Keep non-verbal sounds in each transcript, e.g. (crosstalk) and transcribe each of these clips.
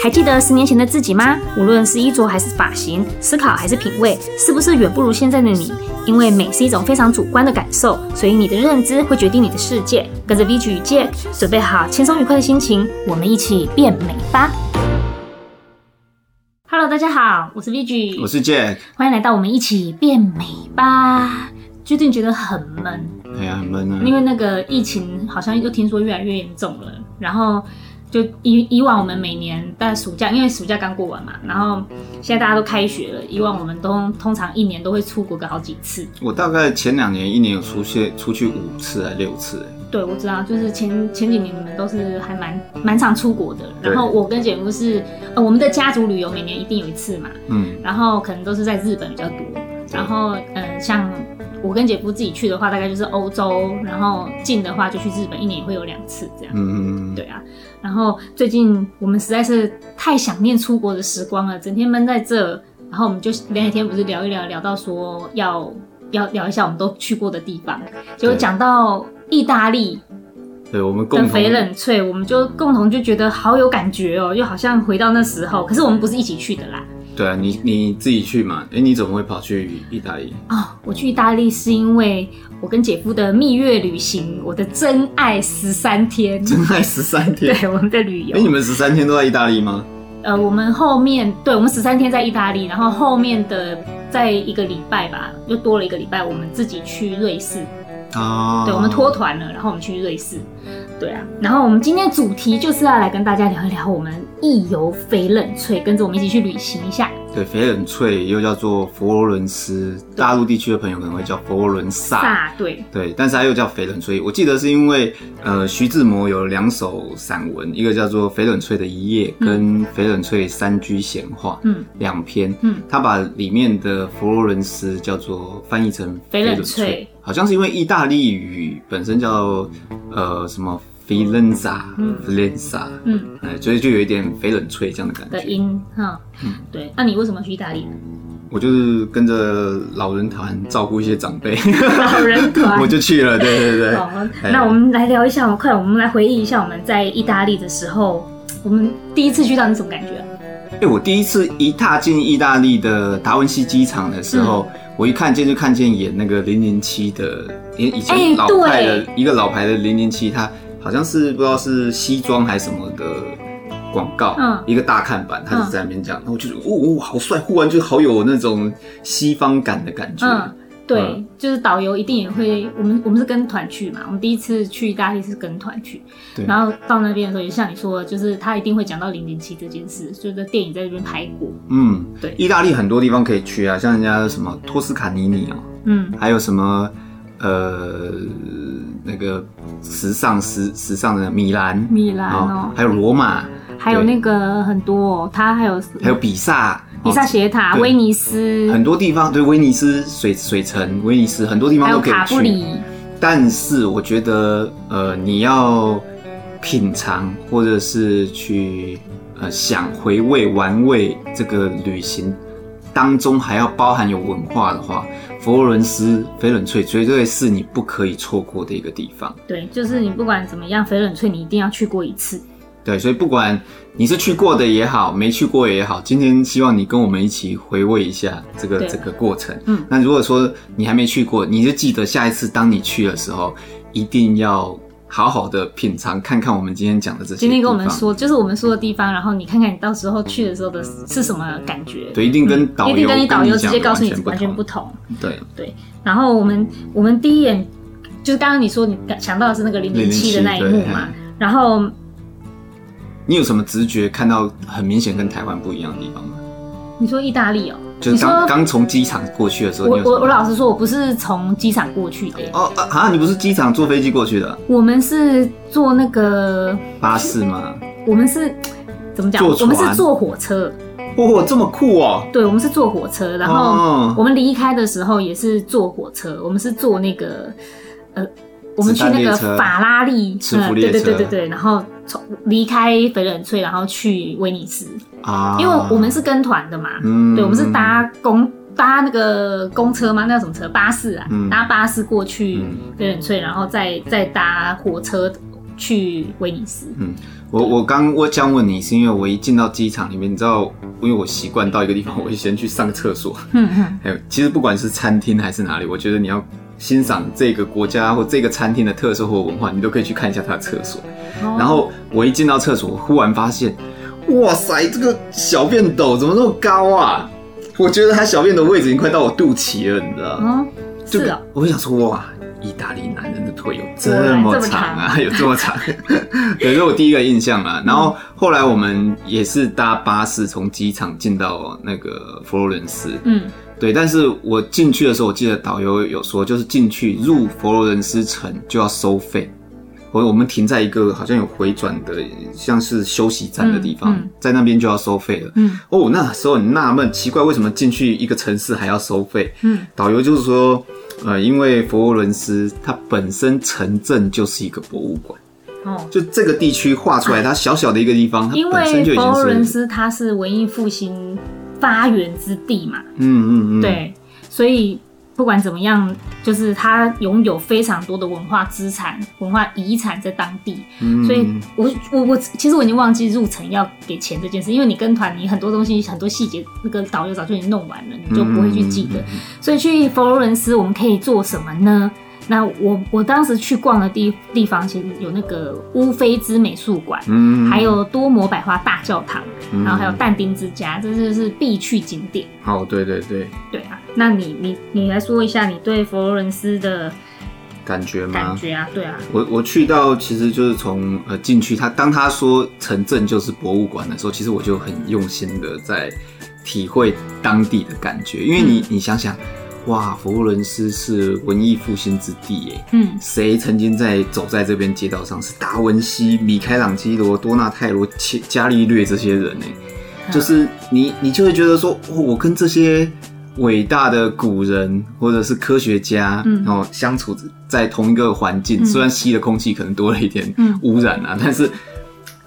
还记得十年前的自己吗？无论是衣着还是发型，思考还是品味，是不是远不如现在的你？因为美是一种非常主观的感受，所以你的认知会决定你的世界。跟着 VG 与 Jack，准备好轻松愉快的心情，我们一起变美吧！Hello，大家好，我是 VG，我是 Jack，欢迎来到我们一起变美吧。最近觉得很闷，哎呀，很闷啊！因为那个疫情好像又听说越来越严重了，然后。就以以往我们每年在暑假，因为暑假刚过完嘛，然后现在大家都开学了。以往我们都通常一年都会出国个好几次。我大概前两年一年有出去出去五次还六次。对，我知道，就是前前几年你们都是还蛮蛮常出国的。然后我跟姐夫是呃我们的家族旅游每年一定有一次嘛，嗯，然后可能都是在日本比较多。然后呃像。我跟姐夫自己去的话，大概就是欧洲，然后近的话就去日本，一年也会有两次这样。嗯嗯，对啊。然后最近我们实在是太想念出国的时光了，整天闷在这，然后我们就前几天不是聊一聊，聊到说要要聊一下我们都去过的地方，结果讲到意大利，对，我们共同跟翡冷翠，我们就共同就觉得好有感觉哦，又好像回到那时候。可是我们不是一起去的啦。对啊，你你自己去嘛？哎，你怎么会跑去意大利？哦，我去意大利是因为我跟姐夫的蜜月旅行，我的真爱十三天，真爱十三天，(laughs) 对，我们的旅游。哎，你们十三天都在意大利吗？呃，我们后面对，我们十三天在意大利，然后后面的在一个礼拜吧，又多了一个礼拜，我们自己去瑞士。哦，对，我们脱团了，然后我们去瑞士。对啊，然后我们今天主题就是要来跟大家聊一聊我们意游非冷翠，跟着我们一起去旅行一下。对，翡冷翠又叫做佛罗伦斯，大陆地区的朋友可能会叫佛罗伦萨。对对，但是它又叫翡冷翠。我记得是因为呃，徐志摩有两首散文，一个叫做《翡冷翠的一夜》跟《翡冷翠三居闲话》，嗯，两篇，嗯，他把里面的佛罗伦斯叫做翻译成翡冷翠。好像是因为意大利语本身叫呃什么菲伦萨，菲伦萨，嗯，哎所以就有一点翡冷翠这样的感觉。的音哈，嗯，对。那你为什么去意大利？我就是跟着老人团照顾一些长辈。老人团，(laughs) 我就去了。对对对。好，那我们来聊一下，快，我们来回忆一下我们在意大利的时候，我们第一次去到你什么感觉？哎，我第一次一踏进意大利的达文西机场的时候。我一看见就看见演那个零零七的，以前老牌的一个老牌的零零七，他好像是不知道是西装还是什么的广告，嗯，一个大看板，他就在那边讲，然后我就觉得哦哦好帅，忽然就好有那种西方感的感觉。嗯对，嗯、就是导游一定也会，我们我们是跟团去嘛，我们第一次去意大利是跟团去，然后到那边的时候也像你说的，就是他一定会讲到零零七这件事，就是电影在这边拍过。嗯，对，意大利很多地方可以去啊，像人家什么托斯卡尼尼哦，嗯，还有什么呃那个时尚时时尚的米兰，米兰哦，还有罗马，还有那个很多，哦，他还有还有比萨。比萨斜塔、威尼斯，很多地方对，威尼斯水水城，威尼斯很多地方都可以去。卡布里。但是我觉得，呃，你要品尝或者是去呃想回味玩味这个旅行当中还要包含有文化的话，佛罗伦斯翡冷翠绝对是你不可以错过的一个地方。对，就是你不管怎么样，翡冷翠你一定要去过一次。对，所以不管你是去过的也好，没去过也好，今天希望你跟我们一起回味一下这个对这个过程。嗯，那如果说你还没去过，你就记得下一次当你去的时候，一定要好好的品尝，看看我们今天讲的这些。今天跟我们说，就是我们说的地方，然后你看看你到时候去的时候的是什么感觉？对，一定跟导游、嗯、一定跟你导游直接告诉你完全不同。对对，然后我们我们第一眼就是刚刚你说你想到的是那个零零七的那一幕嘛，然后。你有什么直觉看到很明显跟台湾不一样的地方吗？你说意大利哦、喔，就是刚刚从机场过去的时候。我我我老实说，我不是从机场过去的。哦啊，你不是机场坐飞机过去的？我们是坐那个巴士吗？我们是怎么讲？我们是坐火车。哦，这么酷哦！对，我们是坐火车，然后我们离开的时候也是坐火车。我们是坐那个呃。我们去那个法拉利，嗯，对对对对对，然后从离开翡冷翠，然后去威尼斯啊，因为我们是跟团的嘛，嗯，对，我们是搭公搭那个公车吗？那叫什么车？巴士啊，嗯、搭巴士过去翡冷翠，然后再再搭火车去威尼斯。嗯，我我刚我想问你，是因为我一进到机场里面，你知道，因为我习惯到一个地方，我会先去上个厕所。嗯嗯。还有，其实不管是餐厅还是哪里，我觉得你要欣赏这个国家或这个餐厅的特色或文化，你都可以去看一下它的厕所。哦。然后我一进到厕所，忽然发现，哇塞，这个小便斗怎么那么高啊？我觉得它小便的位置已经快到我肚脐了，你知道吗？嗯，是啊。我会想说，哇。意大利男人的腿有这么长啊，有这么长，(laughs) 对，这是我第一个印象啊。然后后来我们也是搭巴士从机场进到那个佛罗伦斯，嗯，对。但是我进去的时候，我记得导游有说，就是进去入佛罗伦斯城就要收费。我我们停在一个好像有回转的，像是休息站的地方，嗯嗯、在那边就要收费了。嗯，哦，那时候很纳闷，奇怪为什么进去一个城市还要收费？嗯，导游就是说。呃，因为佛罗伦斯它本身城镇就是一个博物馆，哦，就这个地区画出来，它小小的一个地方，它本身就已经是。因为佛罗伦斯它是文艺复兴发源之地嘛，嗯嗯嗯，对，所以。不管怎么样，就是他拥有非常多的文化资产、文化遗产在当地，嗯、所以我我我其实我已经忘记入城要给钱这件事，因为你跟团，你很多东西很多细节，那个导游早就已经弄完了，你就不会去记得。嗯、所以去佛罗伦斯我们可以做什么呢？那我我当时去逛的地地方，其实有那个乌菲兹美术馆，嗯，还有多摩百花大教堂，嗯、然后还有但丁之家，这就是必去景点。哦，对对对，对啊，那你你你来说一下你对佛罗伦斯的感觉吗？感觉啊，对啊，我我去到其实就是从呃进去，他当他说城镇就是博物馆的时候，其实我就很用心的在体会当地的感觉，因为你、嗯、你想想。哇，佛罗伦斯是文艺复兴之地耶！嗯，谁曾经在走在这边街道上？是达文西、米开朗基罗、多纳泰罗、伽伽利略这些人呢？嗯、就是你，你就会觉得说，哦，我跟这些伟大的古人或者是科学家，嗯，然后相处在同一个环境，嗯、虽然吸的空气可能多了一点污染啊，嗯、但是。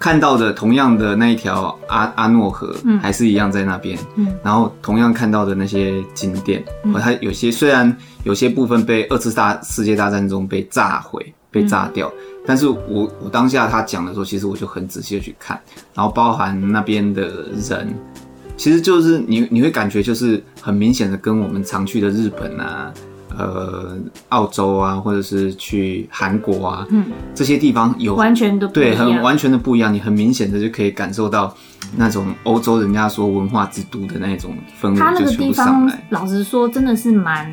看到的同样的那一条阿阿诺河，嗯，还是一样在那边，嗯，然后同样看到的那些景点，嗯，它有些虽然有些部分被二次大世界大战中被炸毁、被炸掉，嗯，但是我我当下他讲的时候，其实我就很仔细的去看，然后包含那边的人，其实就是你你会感觉就是很明显的跟我们常去的日本啊。呃，澳洲啊，或者是去韩国啊，嗯，这些地方有完全的不一样，对，很完全的不一样。你很明显的就可以感受到那种欧洲人家说文化之都的那种氛围。它那个地方，老实说，真的是蛮。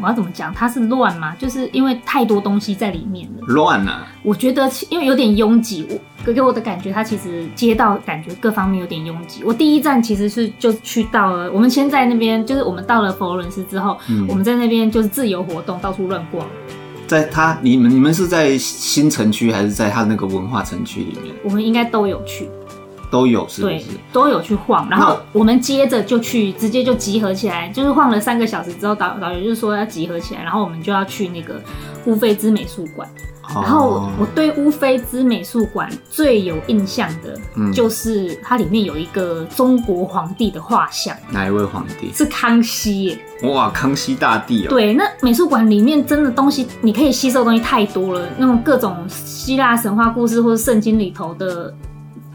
我要怎么讲？它是乱吗？就是因为太多东西在里面了。乱啊！我觉得因为有点拥挤，我给我的感觉，它其实街道感觉各方面有点拥挤。我第一站其实是就去到了，我们先在那边，就是我们到了佛罗伦斯之后，嗯、我们在那边就是自由活动，到处乱逛。在它，你们你们是在新城区还是在它那个文化城区里面？我们应该都有去。都有是不是？对，都有去晃，然后我们接着就去，直接就集合起来，就是晃了三个小时之后，导导游就是说要集合起来，然后我们就要去那个乌菲兹美术馆。然后我对乌菲兹美术馆最有印象的，就是它里面有一个中国皇帝的画像。哪一位皇帝？是康熙耶。哇，康熙大帝哦。对，那美术馆里面真的东西，你可以吸收的东西太多了，那种各种希腊神话故事或者圣经里头的。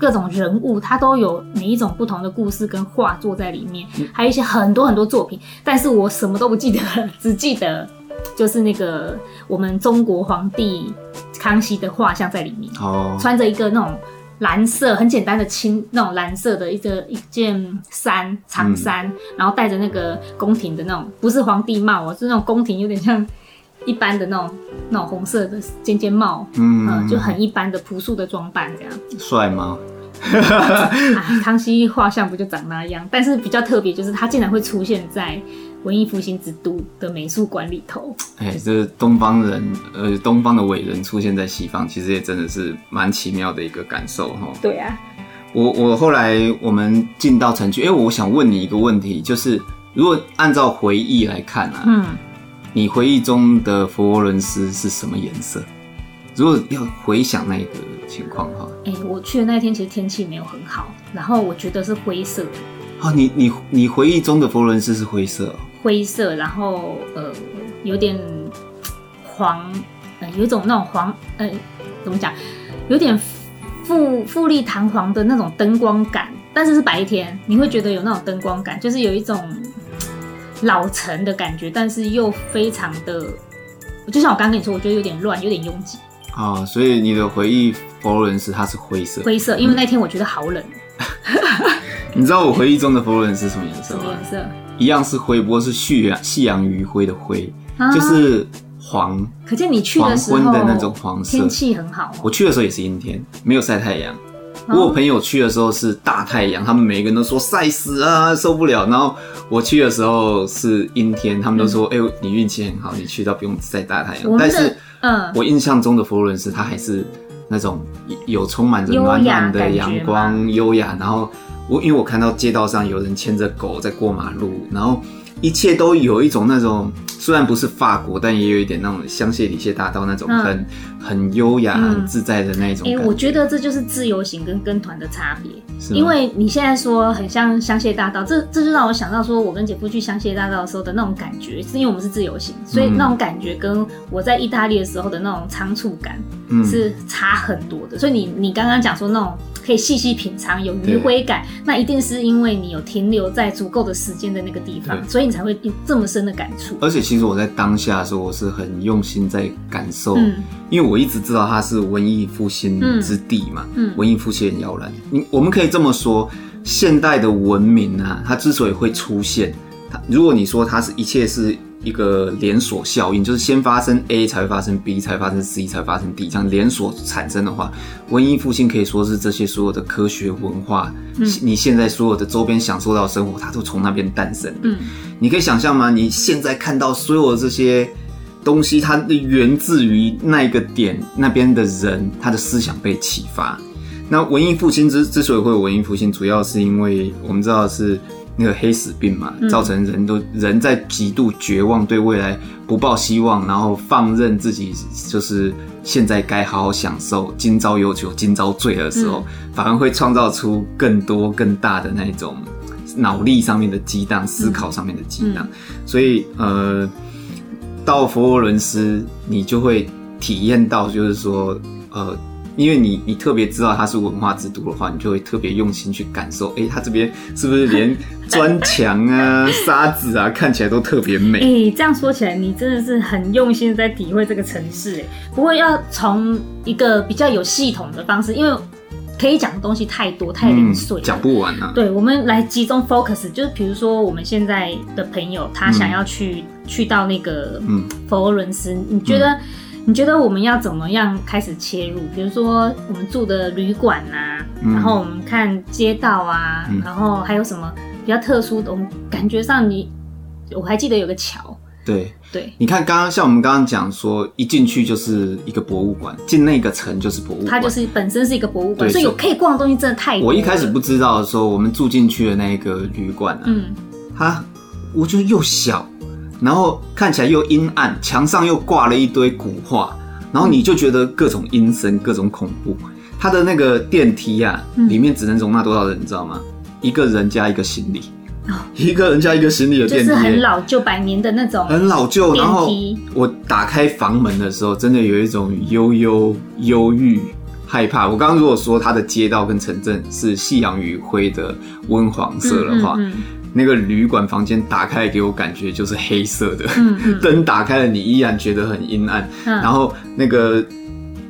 各种人物，他都有每一种不同的故事跟画作在里面，还有一些很多很多作品，但是我什么都不记得，只记得 (laughs) 就是那个我们中国皇帝康熙的画像在里面，哦，穿着一个那种蓝色很简单的青那种蓝色的一个一件衫长衫，嗯、然后戴着那个宫廷的那种不是皇帝帽哦，是那种宫廷有点像一般的那种那种红色的尖尖帽，嗯、呃，就很一般的朴素的装扮这样，帅吗？(laughs) 康熙画像不就长那样？但是比较特别，就是他竟然会出现在文艺复兴之都的美术馆里头。哎，这东方人，呃，东方的伟人出现在西方，其实也真的是蛮奇妙的一个感受哈。对啊，我我后来我们进到城区，哎，我想问你一个问题，就是如果按照回忆来看啊，嗯，你回忆中的佛罗伦斯是什么颜色？如果要回想那个情况哈，哎、欸，我去的那天其实天气没有很好，然后我觉得是灰色的。哦，你你你回忆中的佛罗伦斯是灰色、哦？灰色，然后呃，有点黄，呃，有一种那种黄，呃，怎么讲？有点富富丽堂皇的那种灯光感，但是是白天，你会觉得有那种灯光感，就是有一种老城的感觉，但是又非常的，就像我刚跟你说，我觉得有点乱，有点拥挤啊。所以你的回忆佛罗伦斯它是灰色，灰色，因为那天我觉得好冷。(laughs) 你知道我回忆中的佛罗伦斯什么颜色吗？什么颜色？一样是灰，不过是夕阳夕阳余晖的灰，啊、就是。黄，可见你去的时候黄昏的那种黄色，天气很好。我去的时候也是阴天，没有晒太阳。不过我朋友去的时候是大太阳，他们每个人都说晒死啊，受不了。然后我去的时候是阴天，他们都说：“哎、欸，你运气很好，你去到不用晒大太阳。”但是，嗯，我印象中的佛罗伦斯，它还是那种有充满着暖暖的阳光，优雅。然后我因为我看到街道上有人牵着狗在过马路，然后一切都有一种那种。虽然不是法国，但也有一点那种香榭里谢大道那种很、嗯、很优雅、嗯、很自在的那种。哎、欸，我觉得这就是自由行跟跟团的差别。因为你现在说很像香榭大道，这这就让我想到说，我跟姐夫去香榭大道的时候的那种感觉，是因为我们是自由行，所以那种感觉跟我在意大利的时候的那种仓促感是差很多的。嗯、所以你你刚刚讲说那种。可以细细品尝，有余晖感，那一定是因为你有停留在足够的时间的那个地方，所以你才会有这么深的感触。而且其实我在当下的时候，我是很用心在感受，嗯、因为我一直知道它是文艺复兴之地嘛，嗯、文艺复兴很摇篮。你我们可以这么说，现代的文明啊，它之所以会出现，它如果你说它是一切是。一个连锁效应，就是先发生 A 才会发生 B，才会发生 C，才会发生 D，这样连锁产生的话，文艺复兴可以说是这些所有的科学文化，嗯、你现在所有的周边享受到的生活，它都从那边诞生的。嗯，你可以想象吗？你现在看到所有的这些东西，它源自于那一个点，那边的人，他的思想被启发。那文艺复兴之之所以会有文艺复兴，主要是因为我们知道是。那个黑死病嘛，造成人都人在极度绝望，对未来不抱希望，然后放任自己，就是现在该好好享受，今朝有酒今朝醉的时候，反而会创造出更多更大的那种脑力上面的激荡，思考上面的激荡。所以呃，到佛罗伦斯，你就会体验到，就是说呃。因为你你特别知道它是文化之都的话，你就会特别用心去感受。哎、欸，它这边是不是连砖墙啊、沙子啊，看起来都特别美？哎、欸，这样说起来，你真的是很用心在体会这个城市。哎，不过要从一个比较有系统的方式，因为可以讲的东西太多太零碎，讲、嗯、不完啊。对，我们来集中 focus，就是比如说我们现在的朋友，他想要去、嗯、去到那个嗯佛罗伦斯，你觉得？嗯你觉得我们要怎么样开始切入？比如说我们住的旅馆啊，嗯、然后我们看街道啊，嗯、然后还有什么比较特殊的？我们感觉上你，我还记得有个桥。对对，对你看刚刚像我们刚刚讲说，一进去就是一个博物馆，进那个城就是博物馆，它就是本身是一个博物馆，所以有可以逛的东西真的太多。我一开始不知道的时候，我们住进去的那个旅馆啊，嗯，它我觉得又小。然后看起来又阴暗，墙上又挂了一堆古画，然后你就觉得各种阴森、各种恐怖。它的那个电梯啊，嗯、里面只能容纳多少人，你知道吗？一个人加一个行李，哦、一个人加一个行李的电梯，就是很老旧、百年的那种，很老旧。然后我打开房门的时候，真的有一种悠悠、忧郁、害怕。我刚刚如果说它的街道跟城镇是夕阳余晖的温黄色的话。嗯嗯嗯那个旅馆房间打开给我感觉就是黑色的，(laughs) 灯、打开了你依然觉得很阴暗，嗯、然后那个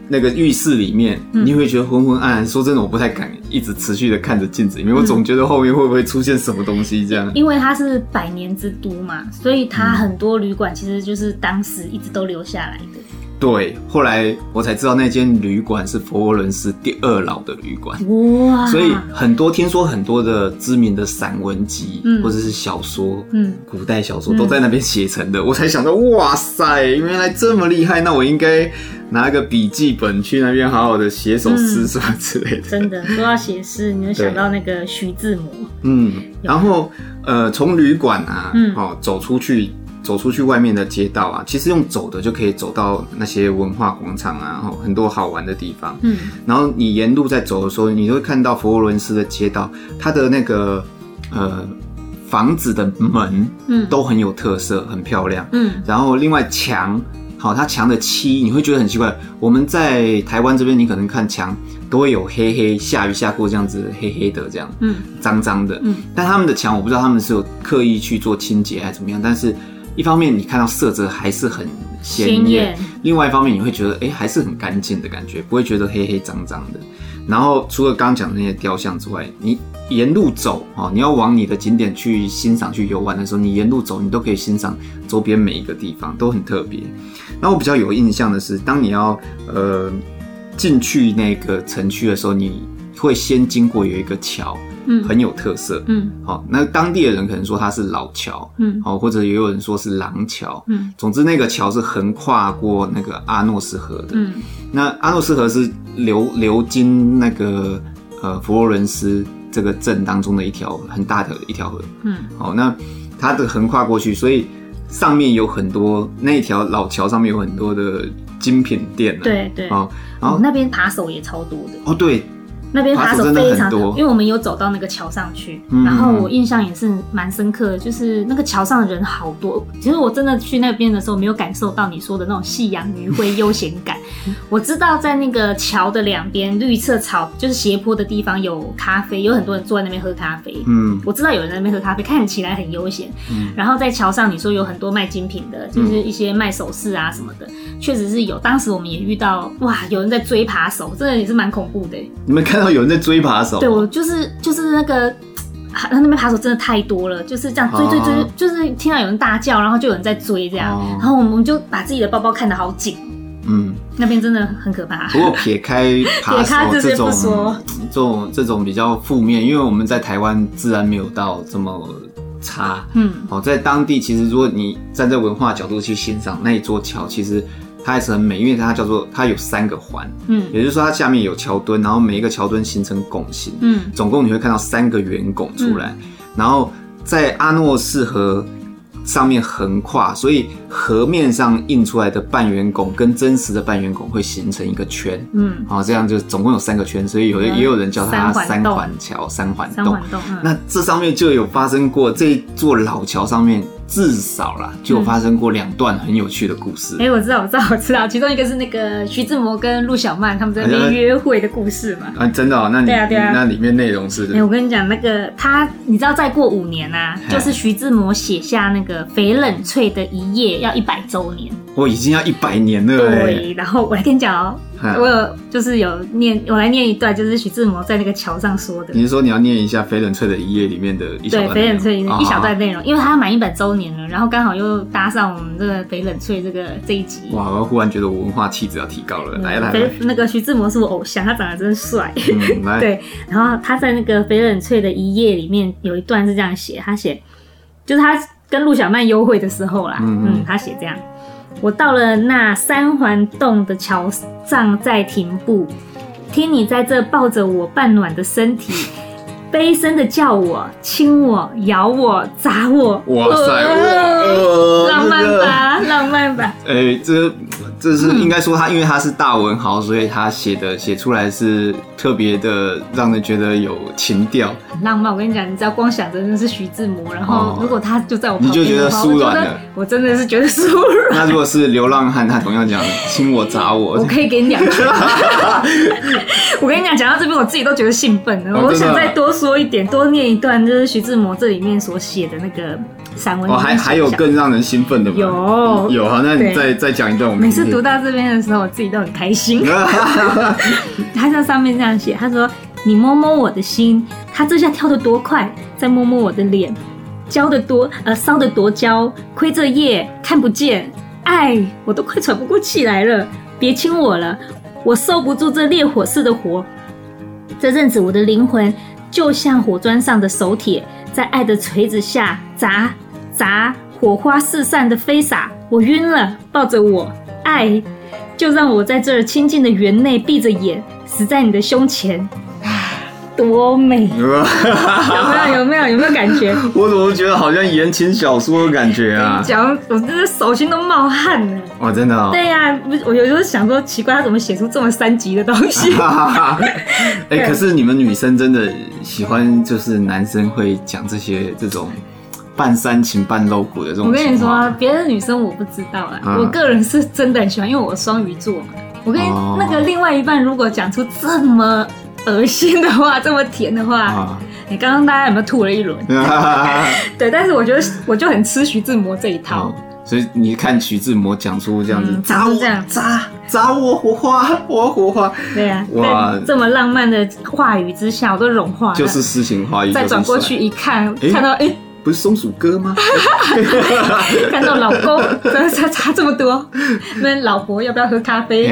那个浴室里面你会觉得昏昏暗暗。说真的，我不太敢一直持续的看着镜子里面，我总觉得后面会不会出现什么东西这样。因为它是百年之都嘛，所以它很多旅馆其实就是当时一直都留下来的。对，后来我才知道那间旅馆是佛罗伦斯第二老的旅馆。哇！所以很多听说很多的知名的散文集，嗯、或者是小说，嗯，古代小说都在那边写成的。嗯、我才想到，哇塞，原来这么厉害！那我应该拿个笔记本去那边好好的写首诗什么之类的。真的，说到写诗，(laughs) 你就想到那个徐志摩。嗯，然后呃，从旅馆啊，嗯，哦，走出去。走出去外面的街道啊，其实用走的就可以走到那些文化广场啊，然后很多好玩的地方。嗯，然后你沿路在走的时候，你就会看到佛罗伦斯的街道，它的那个呃房子的门，嗯，都很有特色，很漂亮。嗯，然后另外墙，好，它墙的漆你会觉得很奇怪。我们在台湾这边，你可能看墙都会有黑黑下雨下过这样子黑黑的这样，嗯，脏脏的，嗯，但他们的墙我不知道他们是有刻意去做清洁还是怎么样，但是一方面你看到色泽还是很鲜艳，另外一方面你会觉得哎、欸、还是很干净的感觉，不会觉得黑黑脏脏的。然后除了刚刚讲的那些雕像之外，你沿路走啊，你要往你的景点去欣赏、去游玩的时候，你沿路走，你都可以欣赏周边每一个地方，都很特别。那我比较有印象的是，当你要呃进去那个城区的时候，你会先经过有一个桥。嗯，很有特色。嗯，好，那当地的人可能说它是老桥，嗯，好，或者也有人说是廊桥。嗯，总之那个桥是横跨过那个阿诺斯河的。嗯，那阿诺斯河是流流经那个呃佛罗伦斯这个镇当中的一条很大的一条河。嗯，好，那它的横跨过去，所以上面有很多那条老桥上面有很多的精品店。对对。哦，然后那边扒手也超多的。哦，对。那边扒手非常多，因为我们有走到那个桥上去，嗯、然后我印象也是蛮深刻的，就是那个桥上的人好多。其实我真的去那边的时候，没有感受到你说的那种夕阳余晖悠闲感。我知道在那个桥的两边绿色草，就是斜坡的地方有咖啡，有很多人坐在那边喝咖啡。嗯，我知道有人在那边喝咖啡，看起来很悠闲。嗯，然后在桥上，你说有很多卖精品的，就是一些卖首饰啊什么的，确实是有。当时我们也遇到，哇，有人在追扒手，真的也是蛮恐怖的。你们看。有人在追扒手，对，我就是就是那个，他那边扒手真的太多了，就是这样追追追，哦、就是听到有人大叫，然后就有人在追这样，哦、然后我们就把自己的包包看得好紧，嗯，那边真的很可怕。不过撇开扒手这种这种这种比较负面，因为我们在台湾自然没有到这么差，嗯，好，在当地其实如果你站在文化角度去欣赏那一座桥，其实。它还是很美，因为它叫做它有三个环，嗯，也就是说它下面有桥墩，然后每一个桥墩形成拱形，嗯，总共你会看到三个圆拱出来，嗯、然后在阿诺斯河上面横跨，所以河面上印出来的半圆拱跟真实的半圆拱会形成一个圈，嗯，好，这样就总共有三个圈，所以有的也有人叫它三环桥、三环洞。嗯、那这上面就有发生过这座老桥上面。至少啦，就发生过两段很有趣的故事。哎、嗯欸，我知道，我知道，我知道，其中一个是那个徐志摩跟陆小曼他们在那边约会的故事嘛。啊，真的哦？那你对啊，对啊，那里面内容是？哎、欸，我跟你讲，那个他，你知道，再过五年啊，就是徐志摩写下那个翡冷翠的一夜要一百周年。我已经要一百年了。对，然后我来跟你讲哦。我有就是有念，我来念一段，就是徐志摩在那个桥上说的。你是说你要念一下《翡冷翠的一夜》里面的一小段？对，《翡冷翠》一小段内容，因为他要满一百周年了，然后刚好又搭上我们这个《翡冷翠》这个这一集。哇！我忽然觉得我文化气质要提高了。来来来，那个徐志摩是我偶像，他长得真帅。嗯，来。(laughs) 对，然后他在那个《翡冷翠的一夜》里面有一段是这样写，他写就是他跟陆小曼幽会的时候啦，嗯，嗯，他写这样。我到了那三环洞的桥上，在停步，听你在这抱着我半暖的身体，悲声的叫我，亲我，咬我，砸我。哇塞，呃、浪漫吧，这个、浪漫吧。哎、欸，这。这是应该说他，因为他是大文豪，所以他写的写出来是特别的，让人觉得有情调，很浪漫。我跟你讲，你只要光想着那是徐志摩，然后如果他就在我旁边，你就觉得酥软了。我真的是觉得酥软。那如果是流浪汉，他同样讲亲我砸我，我可以给你两句。(laughs) 我跟你讲，讲到这边，我自己都觉得兴奋了。我想再多说一点，多念一段，就是徐志摩这里面所写的那个散文。哦，还还有更让人兴奋的吗？有有，好，那你再再讲一段，我们每次。读到这边的时候，我自己都很开心。(laughs) (laughs) 他在上面这样写，他说：“你摸摸我的心，他这下跳得多快；再摸摸我的脸，焦得多，呃，烧得多焦。亏这夜看不见，哎，我都快喘不过气来了。别亲我了，我受不住这烈火似的火。这阵子我的灵魂就像火砖上的手铁，在爱的锤子下砸砸，火花四散的飞洒。我晕了，抱着我。”爱，就让我在这儿清静的园内闭着眼，死在你的胸前，多美！(laughs) 有没有？有没有？有没有感觉？我怎么觉得好像言情小说的感觉啊？讲，我真的手心都冒汗了。哇，真的哦？对呀、啊，我有时候想说，奇怪，他怎么写出这么三级的东西？(laughs) 哎、欸，可是你们女生真的喜欢，就是男生会讲这些这种。半煽情半露骨的这种，我跟你说，别的女生我不知道啦。嗯、我个人是真的很喜欢，因为我双鱼座嘛。我跟你那个另外一半如果讲出这么恶心的话，(laughs) 这么甜的话，哦、你刚刚大家有没有吐了一轮？(laughs) 对，但是我觉得我就很吃徐志摩这一套。哦所以你看徐志摩讲出这样子，砸、嗯、这样砸砸我火花，(laughs) 我火花，对呀、啊，哇，这么浪漫的话语之下，我都融化了。就是诗情画意。再转过去一看，欸、看到哎，欸、不是松鼠哥吗？(laughs) 看到老公，差差这么多，那老婆要不要喝咖啡？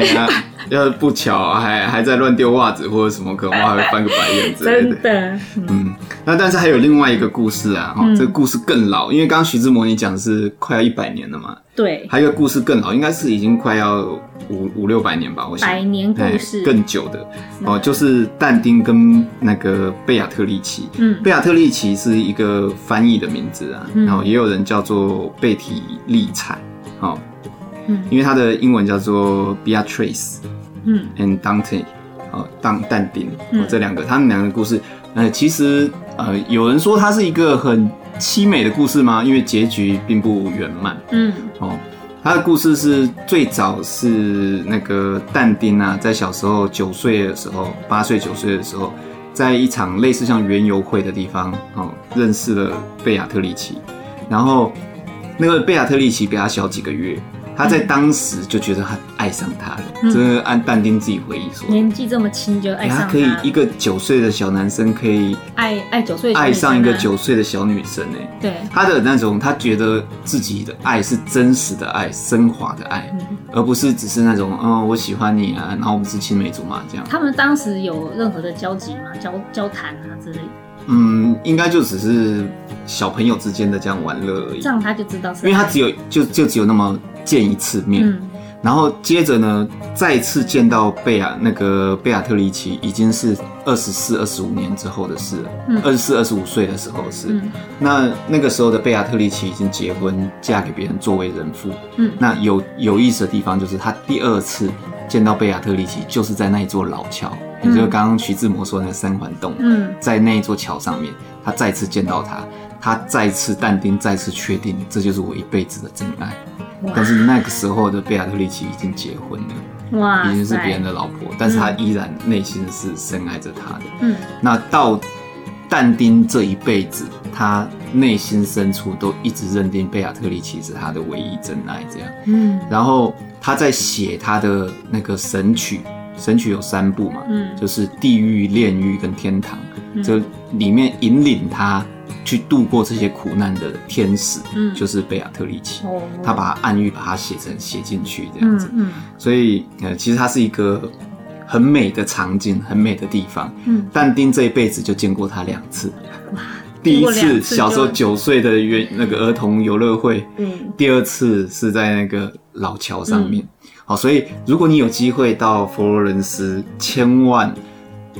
要是不巧还还在乱丢袜子或者什么，可能我还会翻个白眼之类的。真的，嗯，那但是还有另外一个故事啊，哈、嗯，这个故事更老，因为刚刚徐志摩你讲的是快要一百年了嘛。对。还有一个故事更老，应该是已经快要五五六百年吧，我想。百年故事。更久的哦，就是但丁跟那个贝亚特利奇。嗯。贝亚特利奇是一个翻译的名字啊，然后也有人叫做贝提丽彩，哦，嗯，因为它的英文叫做 Beatrice。嗯，and Dante，哦，当但丁，哦，这两个，他们两个故事，呃，其实，呃，有人说它是一个很凄美的故事吗？因为结局并不圆满。嗯，哦，他的故事是最早是那个但丁啊，在小时候九岁的时候，八岁九岁的时候，在一场类似像园游会的地方，哦，认识了贝亚特丽奇，然后那个贝亚特丽奇比他小几个月。他在当时就觉得很爱上他了，这是按但丁自己回忆说，年纪这么轻就爱上她，他可以一个九岁的小男生可以爱爱九岁爱上一个九岁的小女生呢？对，他的那种他觉得自己的爱是真实的爱，升华的爱，而不是只是那种嗯我喜欢你啊，然后我们是青梅竹马这样。他们当时有任何的交集吗？交交谈啊之类的？嗯，应该就只是小朋友之间的这样玩乐而已。这样他就知道是，因为他只有就就只有那么。见一次面，嗯、然后接着呢，再次见到贝亚那个贝亚特里奇，已经是二十四、二十五年之后的事了。二十四、二十五岁的时候是。嗯、那那个时候的贝亚特里奇已经结婚，嫁给别人作为人妇。嗯，那有有意思的地方就是，他第二次见到贝亚特里奇，就是在那一座老桥，也就是刚刚徐志摩说的那个三环洞。嗯，在那一座桥上面，他再次见到他，他再次淡定再次确定，这就是我一辈子的真爱。但是那个时候的贝亚特丽奇已经结婚了，哇，已经是别人的老婆，嗯、但是他依然内心是深爱着他的。嗯，那到但丁这一辈子，他内心深处都一直认定贝亚特丽奇是他的唯一真爱，这样。嗯，然后他在写他的那个神曲，神曲有三部嘛，嗯，就是地狱、炼狱跟天堂，这、嗯、里面引领他。去度过这些苦难的天使，嗯，就是贝亚特丽奇，哦，他把暗喻把它写成写进去这样子，嗯，嗯，所以呃，其实它是一个很美的场景，很美的地方，嗯，但丁这一辈子就见过他两次，哇，(laughs) 第一次小时候九岁的园那个儿童游乐会，嗯，第二次是在那个老桥上面，好，嗯，所以如果你有机会到佛罗伦斯，千万。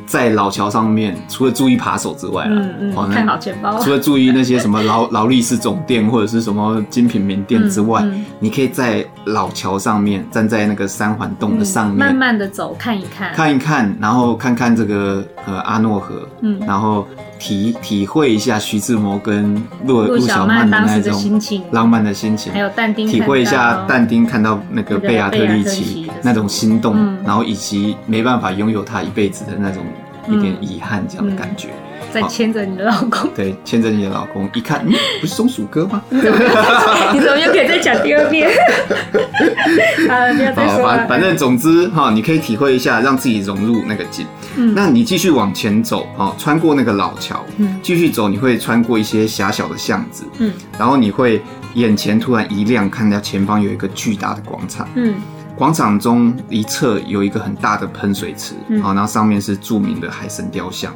在老桥上面，除了注意扒手之外啦，嗯嗯，看好钱包。除了注意那些什么劳劳力士总店或者是什么精品名店之外，嗯嗯、你可以在老桥上面站在那个三环洞的上面，慢慢的走，看一看，看一看，然后看看这个呃阿诺河，嗯，然后体体会一下徐志摩跟陆陆小曼的那种浪漫的心情，还有但丁，体会一下但丁看到那个贝亚特丽奇那种心动，嗯、然后以及没办法拥有他一辈子的那种。一点遗憾这样的感觉，在牵着你的老公，对，牵着你的老公，一看，嗯，不是松鼠哥吗？(laughs) 你怎么又可以再讲第二遍？(laughs) 啊，不要再说了。反正总之哈，你可以体会一下，让自己融入那个景。嗯，那你继续往前走，哈，穿过那个老桥，嗯，继续走，你会穿过一些狭小的巷子，嗯，然后你会眼前突然一亮，看到前方有一个巨大的广场，嗯。广场中一侧有一个很大的喷水池，好，然后上面是著名的海神雕像。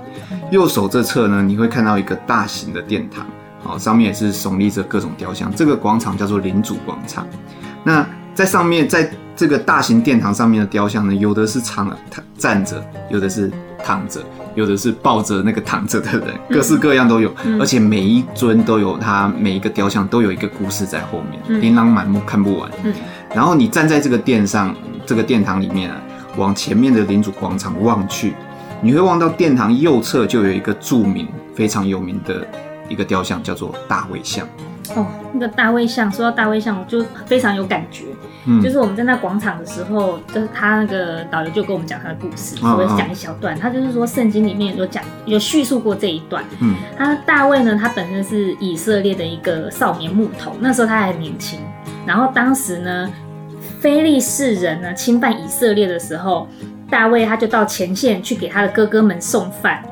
右手这侧呢，你会看到一个大型的殿堂，好，上面也是耸立着各种雕像。这个广场叫做领主广场。那在上面，在这个大型殿堂上面的雕像呢，有的是躺躺站着，有的是躺着，有的是抱着那个躺着的人，各式各样都有。而且每一尊都有它，每一个雕像都有一个故事在后面，琳琅满目，看不完。然后你站在这个殿上，这个殿堂里面啊，往前面的领主广场望去，你会望到殿堂右侧就有一个著名、非常有名的一个雕像，叫做大卫像。哦，那个大卫像，说到大卫像，我就非常有感觉。嗯，就是我们在那广场的时候，就是他那个导游就跟我们讲他的故事，我会讲一小段。他就是说，圣经里面有讲，有叙述过这一段。嗯，他大卫呢，他本身是以色列的一个少年牧童，那时候他还年轻。然后当时呢，非利士人呢侵犯以色列的时候，大卫他就到前线去给他的哥哥们送饭。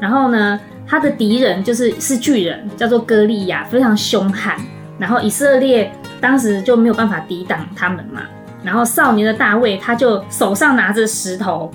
然后呢，他的敌人就是是巨人，叫做歌利亚，非常凶悍。然后以色列当时就没有办法抵挡他们嘛。然后少年的大卫他就手上拿着石头，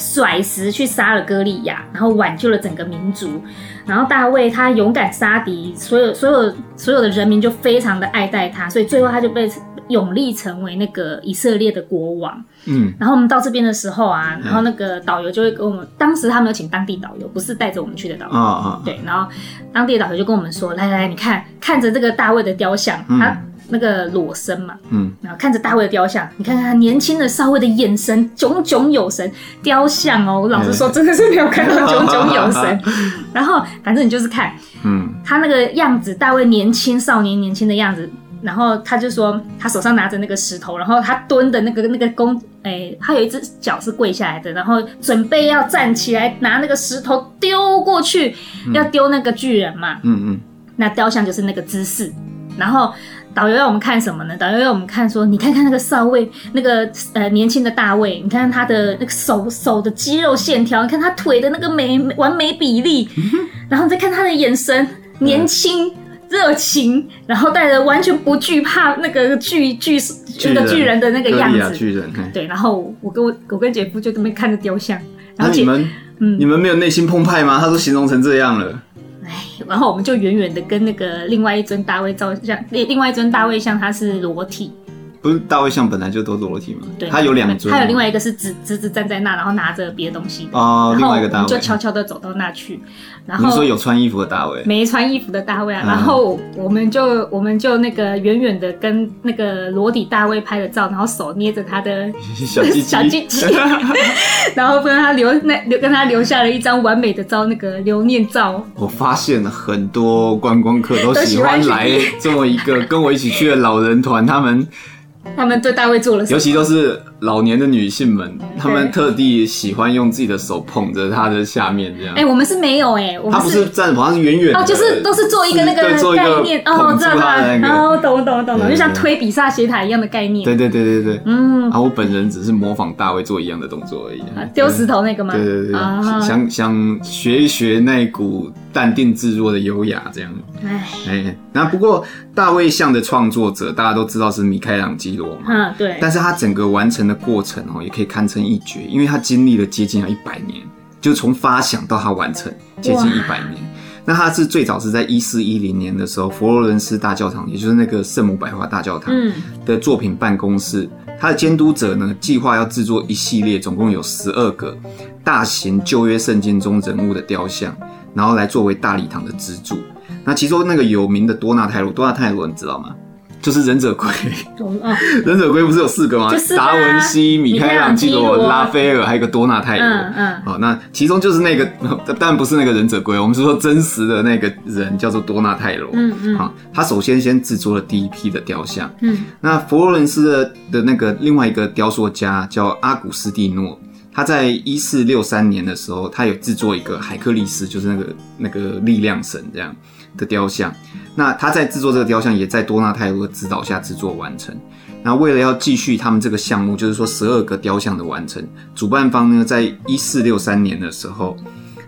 甩石去杀了歌利亚，然后挽救了整个民族。然后大卫他勇敢杀敌，所有所有所有的人民就非常的爱戴他，所以最后他就被。永立成为那个以色列的国王。嗯，然后我们到这边的时候啊，然后那个导游就会跟我们，当时他们有请当地导游，不是带着我们去的导游。啊啊，对，然后当地的导游就跟我们说：“来来来，你看，看着这个大卫的雕像，他那个裸身嘛，嗯，然后看着大卫的雕像，你看看他年轻的少尉的眼神炯炯有神。雕像哦，我老实说，真的是没有看到炯炯有神。(laughs) 然后反正你就是看，嗯，他那个样子，大卫年轻少年年轻的样子。”然后他就说，他手上拿着那个石头，然后他蹲的那个那个弓，哎，他有一只脚是跪下来的，然后准备要站起来拿那个石头丢过去，嗯、要丢那个巨人嘛。嗯嗯。那雕像就是那个姿势。然后导游要我们看什么呢？导游要我们看说，你看看那个少尉，那个呃年轻的大卫，你看看他的那个手手的肌肉线条，你看他腿的那个美完美比例，嗯、然后再看他的眼神，年轻。嗯热情，然后带着完全不惧怕那个巨巨那个巨人的那个样子，巨人，对。然后我跟我我跟姐夫就这么看着雕像，然后你们嗯，你们没有内心澎湃吗？他都形容成这样了，哎，然后我们就远远的跟那个另外一尊大卫照相，另另外一尊大卫像他是裸体。不是大卫像本来就都裸体吗？对，他有两尊，他有另外一个是直直直站在那，然后拿着别的东西。哦，另外一个大卫就悄悄的走到那去。然后你说有穿衣服的大卫？没穿衣服的大卫啊。然后我们就我们就那个远远的跟那个裸体大卫拍了照，然后手捏着他的 (laughs) 小鸡鸡，小鸡鸡，(laughs) 然后跟他留那留跟他留下了一张完美的照，那个留念照。我发现了很多观光客都喜欢来 (laughs) 这么一个跟我一起去的老人团，他们。他们对大卫做了什么？尤其都是老年的女性们，她们特地喜欢用自己的手捧着他的下面这样。哎，我们是没有哎，他不是站着捧，他是远远的哦，就是都是做一个那个概念哦，知道吗？哦，就像推比萨斜塔一样的概念。对对对对对，嗯，啊，我本人只是模仿大卫做一样的动作而已。丢石头那个吗？对对对，想想学一学那股淡定自若的优雅这样。哎哎，那不过大卫像的创作者大家都知道是米开朗基罗嘛，嗯对，但是他整个完成的过程哦，也可以堪称一绝，因为他经历了接近要一百年，就从发想到他完成接近一百年。哇那他是最早是在一四一零年的时候，佛罗伦斯大教堂，也就是那个圣母百花大教堂的作品办公室，嗯、他的监督者呢计划要制作一系列，总共有十二个大型旧约圣经中人物的雕像，然后来作为大礼堂的支柱。那其中那个有名的多纳泰罗，多纳泰罗你知道吗？就是忍者龟。哦、(laughs) 忍者龟不是有四个吗？达、啊、文西、米开朗基罗、拉斐尔，还有一个多纳泰罗。嗯嗯。好，那其中就是那个，(laughs) 当然不是那个忍者龟，我们是说真实的那个人叫做多纳泰罗。嗯嗯。好，他首先先制作了第一批的雕像。嗯。那佛罗伦斯的的那个另外一个雕塑家叫阿古斯蒂诺，他在一四六三年的时候，他有制作一个海克力斯，就是那个那个力量神这样。的雕像，那他在制作这个雕像，也在多纳泰罗的指导下制作完成。那为了要继续他们这个项目，就是说十二个雕像的完成，主办方呢，在一四六三年的时候，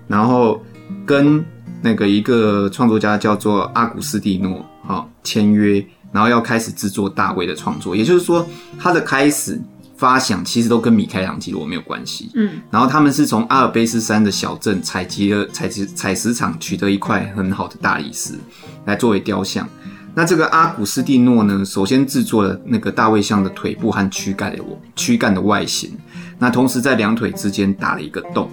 然后跟那个一个创作家叫做阿古斯蒂诺，啊，签约，然后要开始制作大卫的创作。也就是说，他的开始。发想其实都跟米开朗基罗没有关系，嗯，然后他们是从阿尔卑斯山的小镇采集了采集采石场取得一块很好的大理石来作为雕像。那这个阿古斯蒂诺呢，首先制作了那个大卫像的腿部和躯干的躯干的外形，那同时在两腿之间打了一个洞。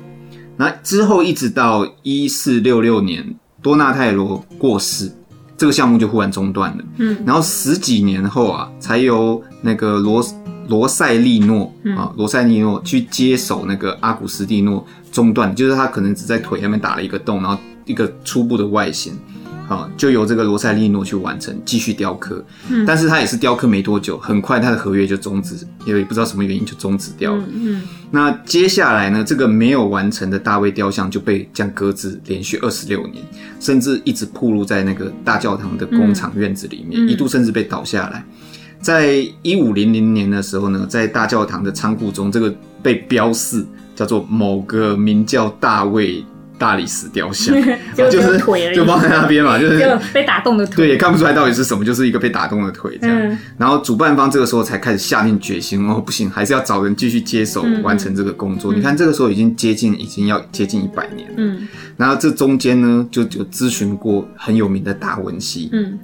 那之后一直到一四六六年多纳泰罗过世，这个项目就忽然中断了，嗯，然后十几年后啊，才由那个罗。罗塞利诺啊，罗塞利诺去接手那个阿古斯蒂诺中断，就是他可能只在腿那边打了一个洞，然后一个初步的外形。啊，就由这个罗塞利诺去完成，继续雕刻。嗯，但是他也是雕刻没多久，很快他的合约就终止，因为不知道什么原因就终止掉了。嗯，那接下来呢，这个没有完成的大卫雕像就被这样搁置，连续二十六年，甚至一直暴露在那个大教堂的工厂院子里面，一度甚至被倒下来。在一五零零年的时候呢，在大教堂的仓库中，这个被标示叫做某个名叫大卫大理石雕像，(laughs) 就是腿就放在那边嘛，就是 (laughs) 被打动的腿，对，也看不出来到底是什么，就是一个被打动的腿这样。嗯、然后主办方这个时候才开始下定决心，哦，不行，还是要找人继续接手完成这个工作。嗯、你看这个时候已经接近，已经要接近一百年了。嗯，然后这中间呢，就就咨询过很有名的达文西。嗯。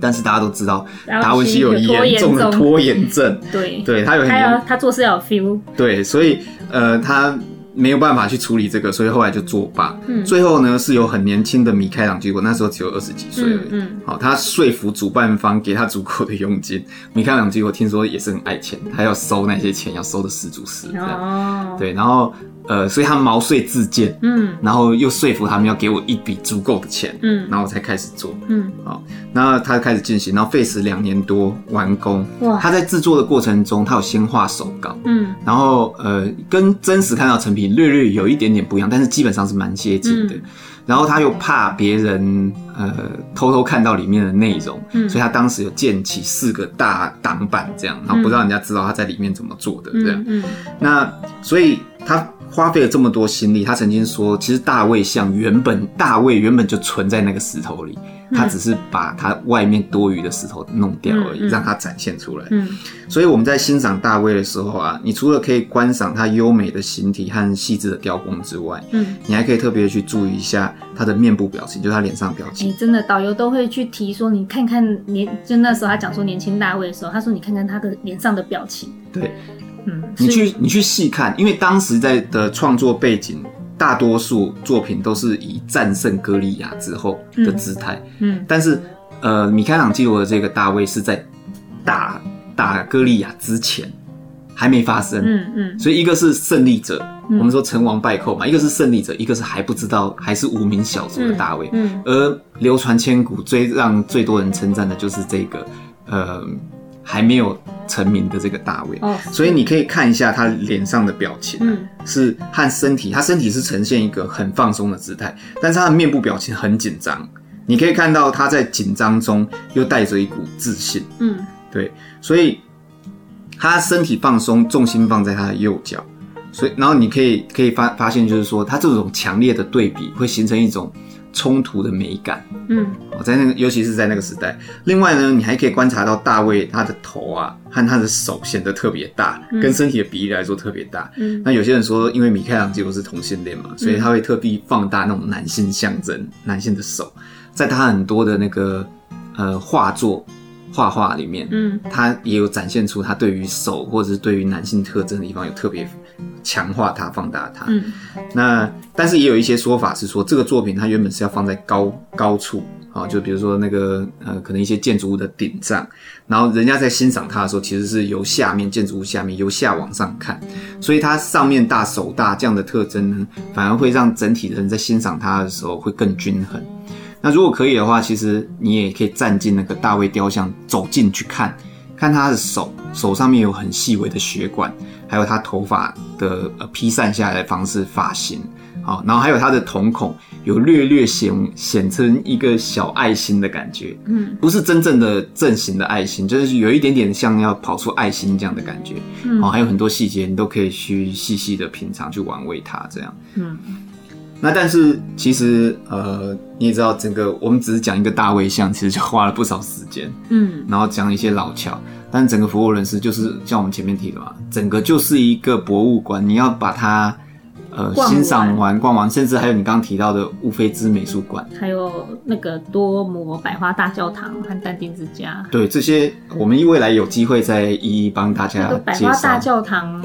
但是大家都知道，达文西有严重的拖延症。对，对他有很严，他他做事要有 feel。对，所以呃，他没有办法去处理这个，所以后来就作罢。嗯，最后呢，是有很年轻的米开朗基罗，那时候只有二十几岁而已。嗯，好，他说服主办方给他足够的佣金。米开朗基罗听说也是很爱钱，他要收那些钱，要收的十足十这样。哦，对，然后。呃，所以他毛遂自荐，嗯，然后又说服他们要给我一笔足够的钱，嗯，然后我才开始做，嗯，好，那他开始进行，然后费时两年多完工，哇，他在制作的过程中，他有先画手稿，嗯，然后呃，跟真实看到成品略略有一点点不一样，但是基本上是蛮接近的。嗯。然后他又怕别人呃偷偷看到里面的内容，嗯，所以他当时有建起四个大挡板，这样，然后不让人家知道他在里面怎么做的，这样，嗯，那所以他花费了这么多心力，他曾经说，其实大卫像原本大卫原本就存在那个石头里。他只是把他外面多余的石头弄掉而已，嗯嗯、让它展现出来。嗯，所以我们在欣赏大卫的时候啊，你除了可以观赏他优美的形体和细致的雕工之外，嗯，你还可以特别去注意一下他的面部表情，就是他脸上表情。你、欸、真的导游都会去提说，你看看年，就那时候他讲说年轻大卫的时候，他说你看看他的脸上的表情。对，嗯，你去你去细看，因为当时在的创作背景。大多数作品都是以战胜歌利亚之后的姿态，嗯，嗯，但是呃，米开朗基罗的这个大卫是在打打歌利亚之前还没发生，嗯嗯，所以一个是胜利者，嗯、我们说成王败寇嘛，一个是胜利者，一个是还不知道还是无名小卒的大卫，嗯，嗯，而流传千古最让最多人称赞的就是这个，呃。还没有成名的这个大卫，哦，所以你可以看一下他脸上的表情，嗯，是和身体，他身体是呈现一个很放松的姿态，但是他的面部表情很紧张，你可以看到他在紧张中又带着一股自信，嗯，对，所以他身体放松，重心放在他的右脚，所以然后你可以可以发发现，就是说他这种强烈的对比会形成一种。冲突的美感，嗯，在那个，尤其是在那个时代。另外呢，你还可以观察到大卫他的头啊和他的手显得特别大，嗯、跟身体的比例来说特别大。嗯，那有些人说，因为米开朗基罗是同性恋嘛，所以他会特地放大那种男性象征，男性的手，在他很多的那个呃画作画画里面，嗯，他也有展现出他对于手或者是对于男性特征的地方有特别。强化它，放大它。嗯，那但是也有一些说法是说，这个作品它原本是要放在高高处，啊，就比如说那个呃，可能一些建筑物的顶上，然后人家在欣赏它的时候，其实是由下面建筑物下面由下往上看，所以它上面大手大这样的特征呢，反而会让整体的人在欣赏它的时候会更均衡。那如果可以的话，其实你也可以站进那个大卫雕像，走进去看，看他的手，手上面有很细微的血管。还有他头发的呃披散下来的方式发型，好，然后还有他的瞳孔有略略显显成一个小爱心的感觉，嗯，不是真正的正形的爱心，就是有一点点像要跑出爱心这样的感觉，嗯，还有很多细节你都可以去细细的品尝去玩味它这样，嗯，那但是其实呃你也知道，整个我们只是讲一个大卫像，其实就花了不少时间，嗯，然后讲一些老桥。但整个佛罗伦斯就是像我们前面提的嘛，整个就是一个博物馆，你要把它呃欣赏完、逛完，甚至还有你刚刚提到的乌菲兹美术馆，还有那个多摩百花大教堂和但丁之家。对，这些，我们未来有机会再一一帮大家介绍。百花大教堂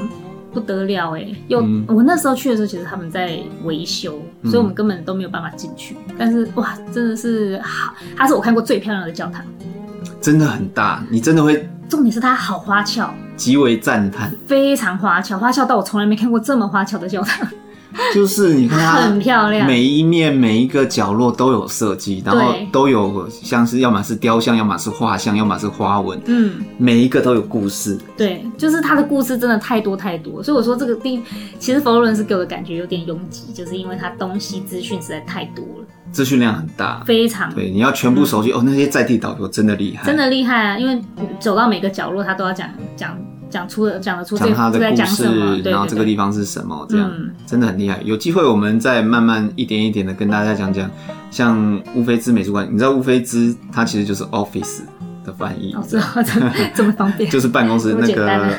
不得了哎，又、嗯、我那时候去的时候，其实他们在维修，所以我们根本都没有办法进去。嗯、但是哇，真的是好，它是我看过最漂亮的教堂，真的很大，你真的会。重点是它好花俏，极为赞叹，非常花俏，花俏到我从来没看过这么花俏的教堂。(laughs) 就是你看它很漂亮，每一面每一个角落都有设计，然后都有像是要么是雕像，要么是画像，要么是花纹，嗯，每一个都有故事。对，就是它的故事真的太多太多，所以我说这个地其实佛罗伦斯给我的感觉有点拥挤，就是因为它东西资讯实在太多了，资讯量很大，非常对，你要全部熟悉、嗯、哦。那些在地导游真的厉害，真的厉害啊！因为走到每个角落，他都要讲讲。讲出了讲得出这他的故事，然后这个地方是什么，这样、嗯、真的很厉害。有机会我们再慢慢一点一点的跟大家讲讲。像乌菲兹美术馆，你知道乌菲兹它其实就是 office 的翻译，哦知道这么方便，(laughs) 就是办公室那个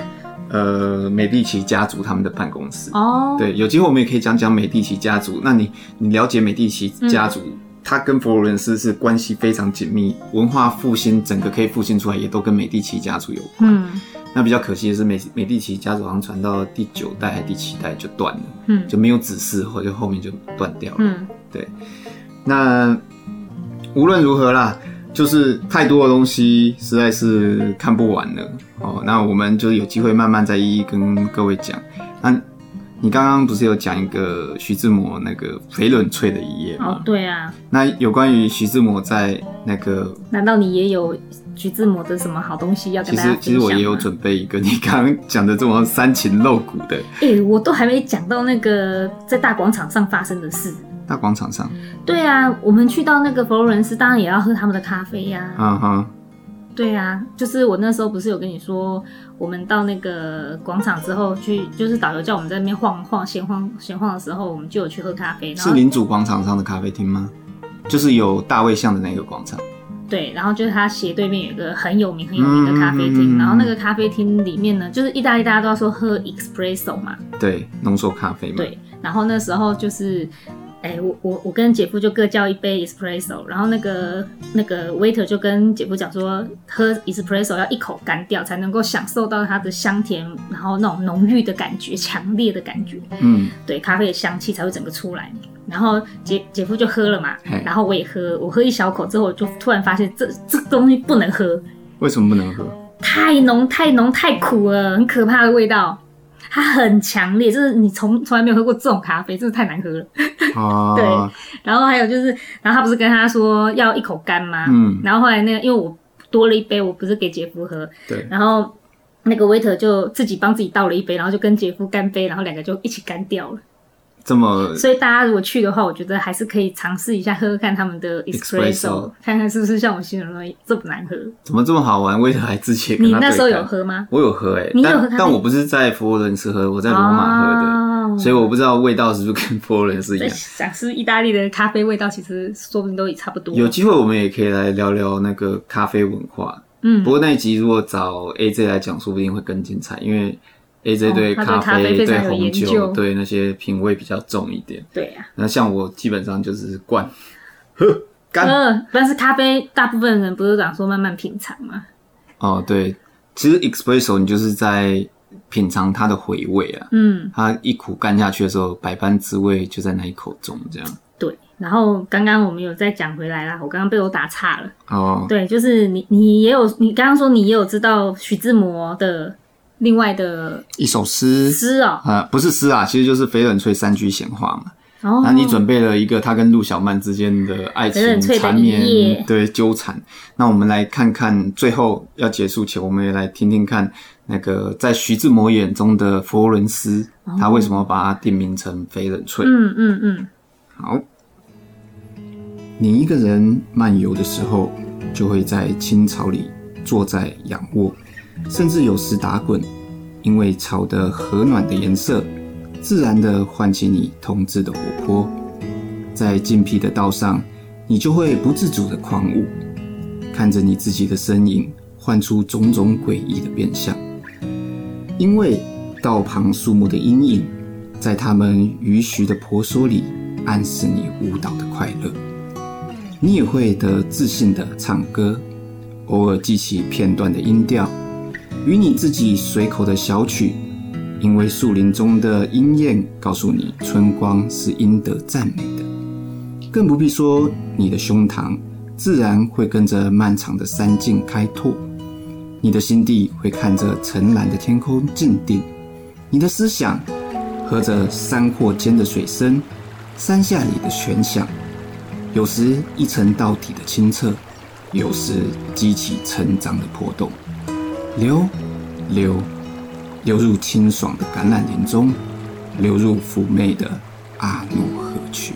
呃美第奇家族他们的办公室哦。对，有机会我们也可以讲讲美第奇家族。那你你了解美第奇家族？嗯它跟佛罗伦斯是关系非常紧密，文化复兴整个可以复兴出来，也都跟美第奇家族有关。嗯，那比较可惜的是美美第奇家族好像传到第九代还是第七代就断了，嗯，就没有子嗣，或者后面就断掉了。嗯，对。那无论如何啦，就是太多的东西实在是看不完了哦。那我们就有机会慢慢再一一跟各位讲。那。你刚刚不是有讲一个徐志摩那个翡冷翠的一页吗？哦，对啊。那有关于徐志摩在那个，难道你也有徐志摩的什么好东西要跟大家分享？其实，其实我也有准备一个你刚刚讲的这么煽情露骨的。哎、欸，我都还没讲到那个在大广场上发生的事。大广场上？对啊，我们去到那个佛罗伦斯，当然也要喝他们的咖啡呀、啊。嗯哼。对啊，就是我那时候不是有跟你说，我们到那个广场之后去，就是导游叫我们在那边晃晃、闲晃、闲晃的时候，我们就有去喝咖啡。是领主广场上的咖啡厅吗？就是有大卫像的那个广场。对，然后就是它斜对面有一个很有名、很有名的咖啡厅，然后那个咖啡厅里面呢，就是意大利大家都要说喝 espresso 嘛，对，浓缩咖啡嘛。对，然后那时候就是。哎、欸，我我我跟姐夫就各叫一杯 espresso，然后那个那个 waiter 就跟姐夫讲说，喝 espresso 要一口干掉才能够享受到它的香甜，然后那种浓郁的感觉，强烈的感觉，嗯，对，咖啡的香气才会整个出来。然后姐姐夫就喝了嘛，然后我也喝，我喝一小口之后，我就突然发现这这东西不能喝。为什么不能喝？太浓太浓太苦了，很可怕的味道。它很强烈，就是你从从来没有喝过这种咖啡，真的太难喝了。啊，(laughs) 对。然后还有就是，然后他不是跟他说要一口干吗？嗯。然后后来那个，因为我多了一杯，我不是给姐夫喝。对。然后那个 waiter 就自己帮自己倒了一杯，然后就跟姐夫干杯，然后两个就一起干掉了。这么，所以大家如果去的话，我觉得还是可以尝试一下喝喝看他们的 espresso，看看是不是像我形容的这么难喝。怎么这么好玩？为什么还之前你那时候有喝吗？我有喝哎、欸，你有喝？但我不是在佛罗伦斯喝，我在罗马喝的，哦，所以我不知道味道是不是跟佛罗伦斯一样。想吃意大利的咖啡味道，其实说不定都也差不多。有机会我们也可以来聊聊那个咖啡文化。嗯，不过那一集如果找 AJ 来讲，说不定会更精彩，因为。AJ 对咖啡、对红酒、对那些品味比较重一点。对呀、啊，那像我基本上就是灌喝干。呃，但是咖啡大部分人不是讲说慢慢品尝吗？哦，对，其实 espresso 你就是在品尝它的回味啊。嗯，它一苦干下去的时候，百般滋味就在那一口中，这样。对，然后刚刚我们有再讲回来啦，我刚刚被我打岔了。哦，对，就是你你也有，你刚刚说你也有知道徐志摩的。另外的一首诗诗啊，呃，不是诗啊，其实就是翡冷翠山居闲话嘛。哦，那你准备了一个他跟陆小曼之间的爱情缠绵，对纠缠。那我们来看看，最后要结束前，我们也来听听看那个在徐志摩眼中的佛罗伦斯，哦，他为什么把它定名成翡冷翠？嗯嗯嗯。好，你一个人漫游的时候，就会在青草里坐在仰卧。甚至有时打滚，因为草的和暖的颜色，自然地唤起你童稚的活泼。在静僻的道上，你就会不自主地狂舞，看着你自己的身影，唤出种种诡异的变相。因为道旁树木的阴影，在它们徐徐的婆娑里，暗示你舞蹈的快乐。你也会得自信地唱歌，偶尔记起片段的音调。与你自己随口的小曲，因为树林中的莺燕告诉你，春光是应得赞美的，更不必说你的胸膛，自然会跟着漫长的山径开拓，你的心地会看着澄蓝的天空静定，你的思想和着山阔间的水声，山下里的泉响，有时一沉到底的清澈，有时激起成长的波动，流，流，流入清爽的橄榄林中，流入妩媚的阿诺河去。